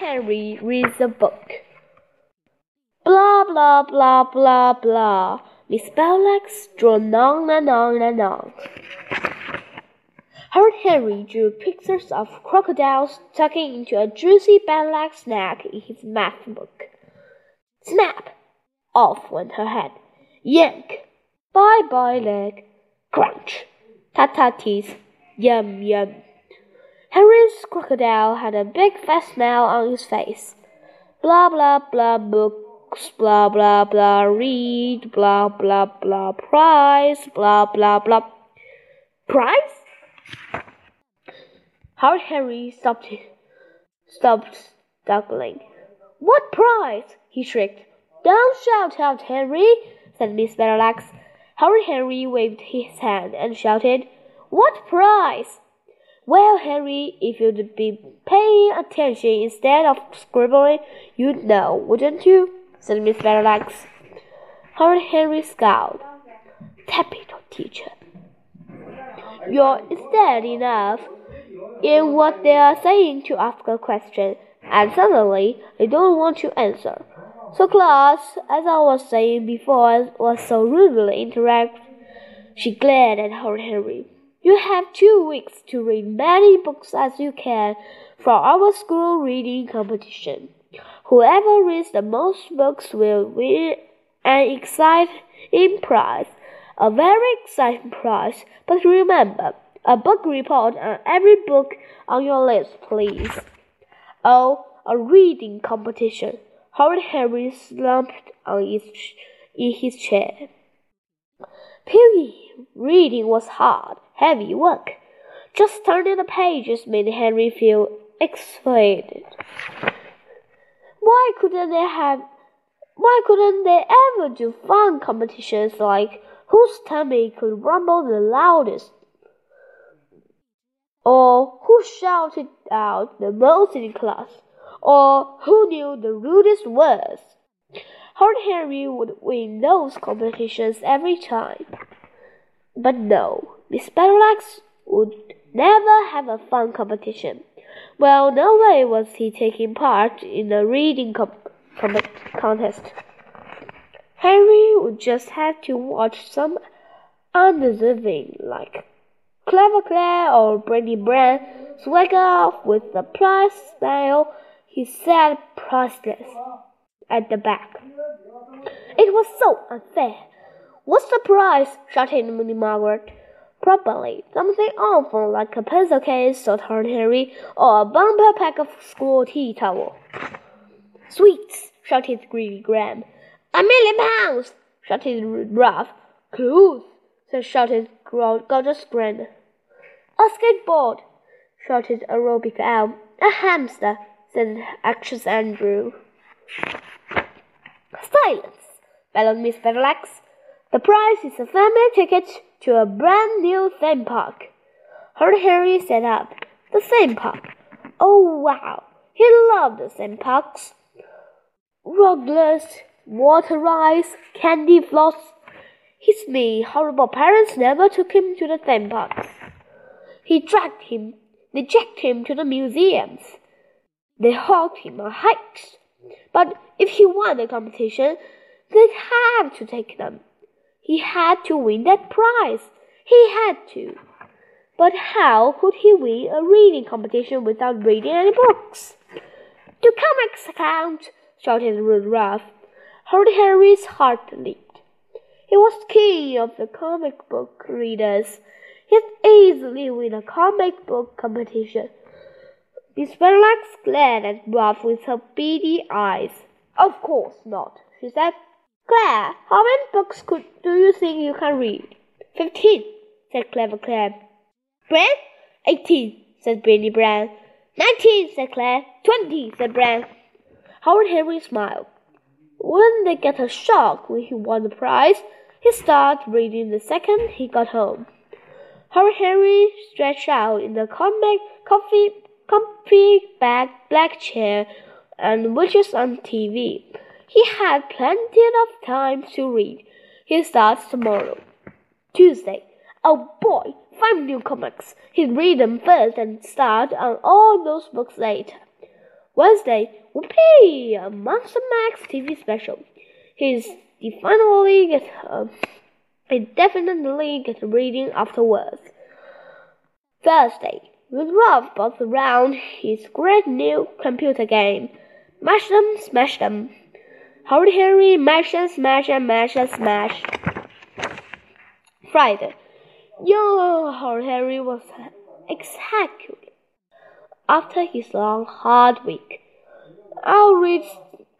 Henry reads a book. Blah blah blah blah blah. Miss Battle-Axe drew on and on and on. Horrid Henry drew pictures of crocodiles tucking into a juicy bed-like snack in his math book. Snap! Off went her head. Yank! Bye bye leg. Crunch! Tata teeth. Yum yum. Henry's crocodile had a big fat smile on his face. Blah blah blah books, blah blah blah read, blah blah blah prize, blah blah blah. Prize? Horrid Henry stopped stopped struggling. What prize? he shrieked. Don't shout out, Henry, said Miss Meadowlark. Horrid Henry waved his hand and shouted, What prize? Well, Harry, if you'd be paying attention instead of scribbling, you'd know, wouldn't you? said Miss Meadowlark. Horrid Henry scowled. Capital teacher. You're instead enough in what they are saying to ask a question, and suddenly they don't want to answer. So class, as I was saying before, was so rudely interrupted. She glared at her Henry. You have two weeks to read many books as you can for our school reading competition. Whoever reads the most books will win an exciting prize, a very exciting prize. But remember, a book report on every book on your list, please. Oh, a reading competition. Howard Henry slumped on his, in his chair. Piggy, reading was hard, heavy work. Just turning the pages made Henry feel excited. Why couldn't they have? Why couldn't they ever do fun competitions like whose tummy could rumble the loudest? or who shouted out the most in class, or who knew the rudest words. Horrid Henry would win those competitions every time. But no, Miss Meadowlark would never have a fun competition. Well, no way was he taking part in a reading contest. Henry would just have to watch some undeserving, like Clever Claire or Brainy Brian swagger off with the prize smile he said priceless at the back. It was so unfair. What's the prize? shouted Minnie Margaret. Probably something awful like a pencil case, thought Harry, or a bumper pack of school tea towel. Sweets, shouted Greedy Graham. A million pounds, shouted Ralph. Clothes, shouted Gorgeous Gurinder. A skateboard, shouted Aerobic Al. A hamster, said anxious Andrew. Silence, bellowed Miss Meadowlark. The prize is a family ticket to a brand new theme park. Horrid Henry sat up. The theme park. Oh, wow. He loved the theme parks. Rogless, water rides, candy floss. His mean, horrible parents never took him to the theme parks. He dragged him, they dragged him to the museums. They hauled him on hikes. But if he won the competition, they'd have to take them. He had to win that prize. He had to. But how could he win a reading competition without reading any books? To comics account! shouted Ralph. Horrid Henry's heart leaped. He was king of the comic book readers He'd easily win a comic book competition. Miss Meadowlark glared at Ralph with her beady eyes. Of course not, she said. Claire, how many books could, do you think you can read? Fifteen, said Clever Claire. Brian? Eighteen, said Brainy Brian. Nineteen, said Claire. Twenty, said Brian. Howard Henry smiled. Wouldn't they get a shock when he won the prize? He started reading the second he got home. Howard Henry stretched out in the comfy, comfy back black chair and watches on TV. He had plenty of time to read. He starts tomorrow. Tuesday. Oh boy, five new comics. He'd read them first and start on all those books later. Wednesday, whoopee! A Mutant Max TV special. He's definitely get uh, definitely get reading afterwards. Thursday, Ralph both around his great new computer game. Mash them, smash them. Howdy Harry, mash and smash and mash and smash. Friday, young Howdy Harry was executed after his long, hard week. I'll read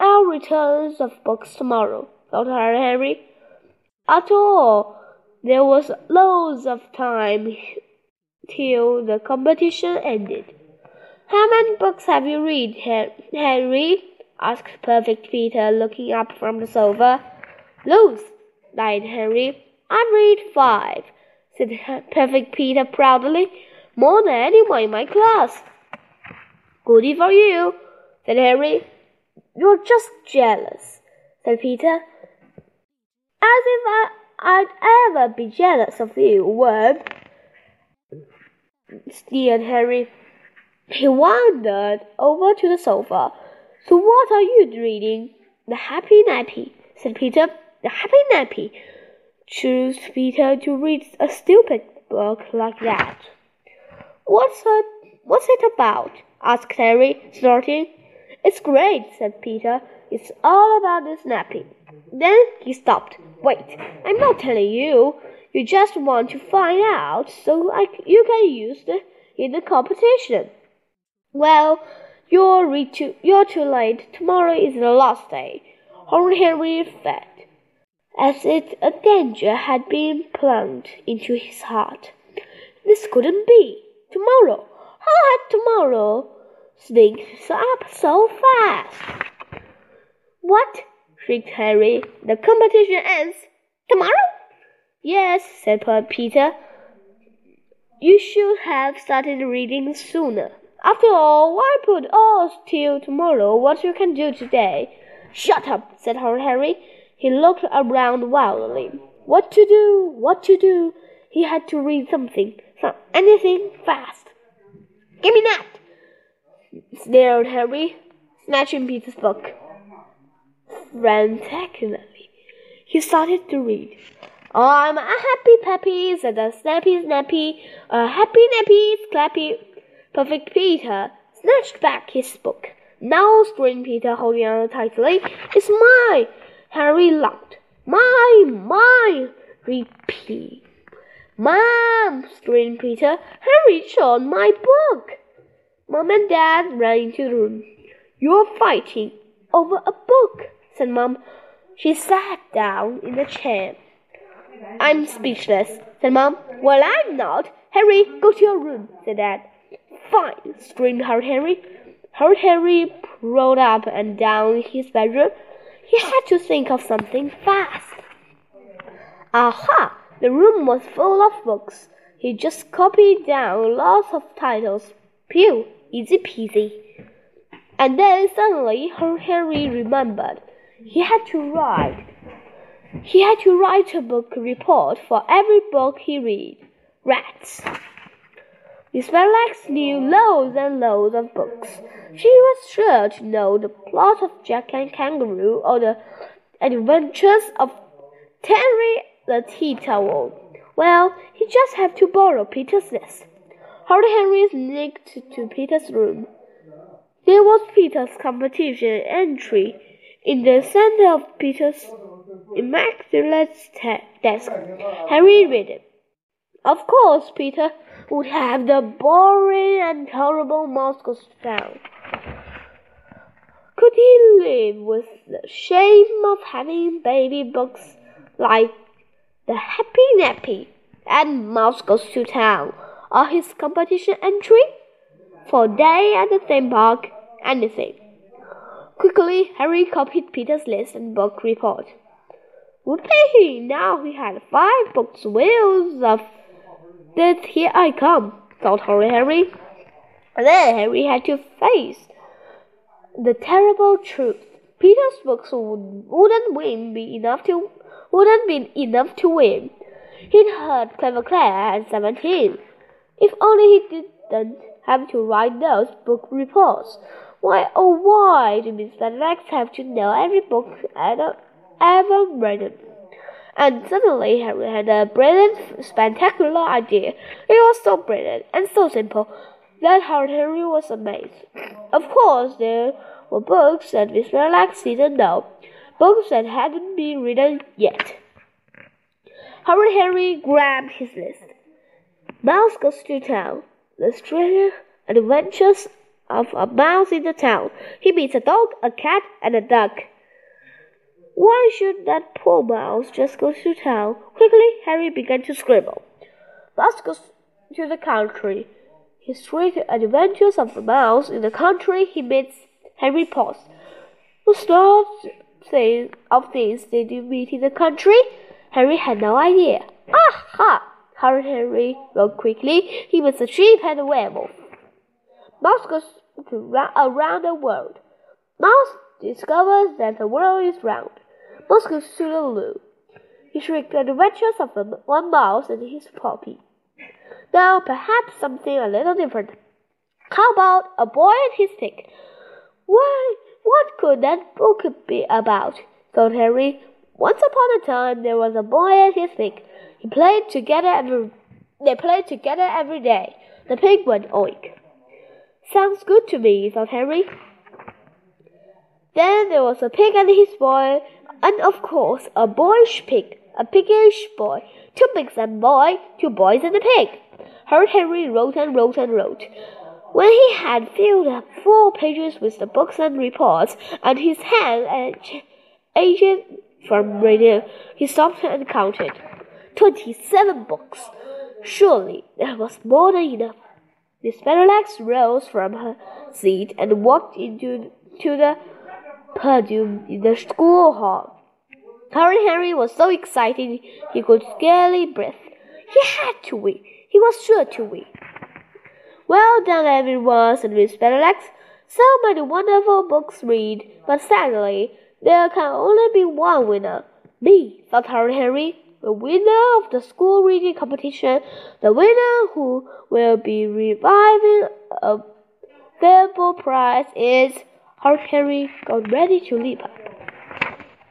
our returns of books tomorrow, thought Harry. After all, there was loads of time till the competition ended. How many books have you read, Henry? Asked Perfect Peter, looking up from the sofa. Loads, lied Henry. I read five, said Perfect Peter proudly. More than anyone in my class. Goody for you, said Harry. You're just jealous, said Peter. As if I, I'd ever be jealous of you, worm, sneered Harry. He wandered over to the sofa. So what are you reading? The Happy Nappy, said Peter. The Happy Nappy. Choose Peter to read a stupid book like that. What's it, what's it about? asked Harry, snorting. It's great, said Peter. It's all about this nappy. Then he stopped. Wait, I'm not telling you. You just want to find out so I, you can use it in the competition. Well, you're, too, you're too late. Tomorrow is the last day. Only Henry felt as if a danger had been plunged into his heart. This couldn't be. Tomorrow. How had tomorrow sneaked up so fast? What? shrieked Harry. The competition ends tomorrow? Yes, said Peter. You should have started reading sooner. After all, why put off till tomorrow what you can do today? Shut up, said Harry. He looked around wildly. What to do? What to do? He had to read something, anything fast. Give me that! sneered Harry, snatching Peter's book. Frantically, he started to read. I'm a happy peppy, said a snappy snappy, a happy nappy, clappy. Perfect Peter snatched back his book. Now, screamed Peter, holding on tightly. It's mine! Harry laughed. Mine, mine! Repeat. Mom! screamed Peter. Harry showed my book. Mom and Dad ran into the room. You're fighting over a book, said Mom. She sat down in a chair. I'm speechless, said Mom. Well, I'm not. Harry, go to your room, said Dad. Fine, screamed Hard Henry. Hard Henry rolled up and down his bedroom. He had to think of something fast. Aha! The room was full of books. He just copied down lots of titles. Pew! Easy peasy. And then suddenly Harry remembered. He had to write. He had to write a book report for every book he read. Rats. Miss Fairfax knew loads and loads of books. She was sure to know the plot of Jack and Kangaroo or the adventures of Terry the Tea Towel. Well, he just had to borrow Peter's list. Hardy Henry sneaked to Peter's room. There was Peter's competition entry in the center of Peter's immaculate desk. Harry read it. Of course, Peter would have the boring and terrible Moscow town. Could he live with the shame of having baby books like the Happy Nappy and Mouse Goes to Town? or his competition entry for day at the theme park, anything. Quickly, Harry copied Peter's list and book report. Whoopee! Now he had five books wheels of this here I come, thought Harry Harry. And then Harry had to face the terrible truth. Peter's books wouldn't win be enough to wouldn't be enough to win. He'd heard Clever Claire at seventeen. If only he didn't have to write those book reports. Why, oh, why do Miss Benedict have to know every book ever, ever written? And suddenly Harry had a brilliant, spectacular idea. It was so brilliant and so simple that Harry was amazed. Of course, there were books that Miss Benedict didn't know, books that hadn't been written yet. Harry Henry grabbed his list. Mouse goes to town. The strange adventures of a mouse in the town. He meets a dog, a cat, and a duck. Why should that poor mouse just go to town? Quickly, Harry began to scribble. Mouse goes to the country. His strange adventures of the mouse in the country. He meets Harry Potts. What's the thing of things they do meet in the country? Harry had no idea. Ah ha! Hurried Henry wrote quickly. He was a sheep and a werewolf. Mouse goes around the world. Mouse discovers that the world is round. Mouse goes to the loo. He shrieked the adventures of one mouse and his puppy. Now, perhaps something a little different. How about a boy and his pig? Why, what could that book be about? thought Harry. Once upon a time there was a boy and his pig. He played together every they played together every day. The pig went oink. Sounds good to me, thought Harry. Then there was a pig and his boy, and of course a boyish pig, a piggish boy, two pigs and boy, two boys and a pig. Heard Henry wrote and wrote and wrote. When he had filled up four pages with the books and reports, and his hand ached from reading, he stopped and counted. Twenty-seven books. Surely that was more than enough. Miss Benedict rose from her seat and walked into to the podium in the school hall. Harry Henry was so excited he could scarcely breathe. He had to win. He was sure to win. Well done, everyone, said Miss Benedict. So many wonderful books read, but sadly, there can only be one winner. Me, thought Harry Henry the winner of the school reading competition, the winner who will be reviving uh, a valuable prize is Harry got ready to leap up.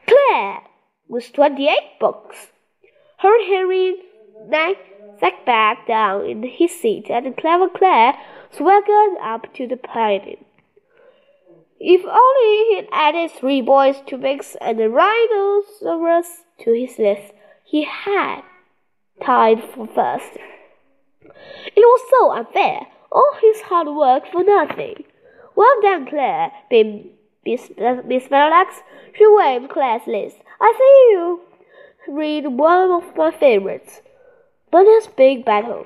Claire with 28 books. Her Henry sat back down in his seat and clever Claire swaggered up to the podium. If only he'd added three boys to mix and a rhinoceros to his list he had tied for first. It was so unfair, all his hard work for nothing. Well done, Claire, Miss Benedict. She waved Claire's list. I see you read one of my favorites, Banner's Big Battle.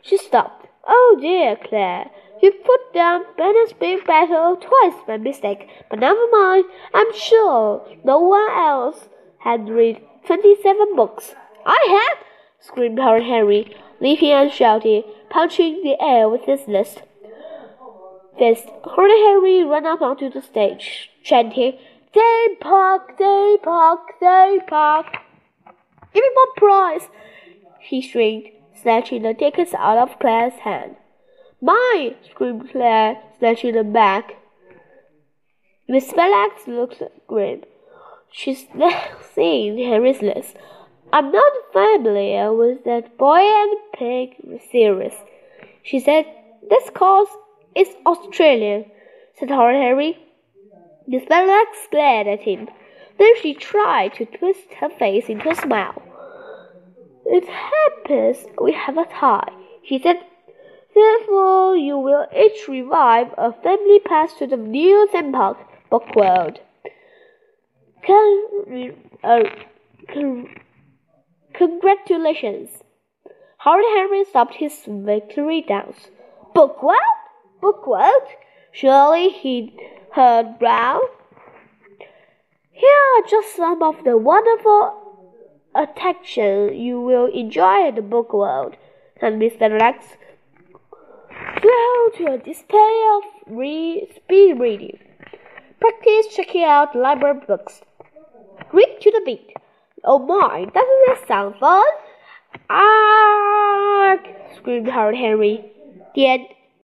She stopped. Oh dear, Claire, you put down Banner's Big Battle twice by mistake, but never mind. I'm sure no one else had read Twenty-seven books. I have! screamed Harry leaping and shouting, punching the air with his list. Fist. Harry Henry ran up onto the stage, chanting, Day Park, Day Park, Day Park. Give me my prize! he shrieked, snatching the tickets out of Claire's hand. Mine! screamed Claire, snatching them back. Miss Benedict looked grim. She's now seen Harry's list. I'm not familiar with that boy and pig series. She said, This course is Australian, said Harry. Miss Benedict glared at him. Then she tried to twist her face into a smile. It happens we have a tie, she said. Therefore, you will each revive a family pass to the new theme park, Book World. Con uh, con congratulations. Howard Henry stopped his victory dance. Book what? Book what? Surely he heard Brown. Here are just some of the wonderful attractions you will enjoy in the book world, said Mr. Rex. Go to a display of re speed reading. Practice checking out library books. Read to the beat. Oh my, doesn't that sound fun? Ah! screamed Howard Henry. The end.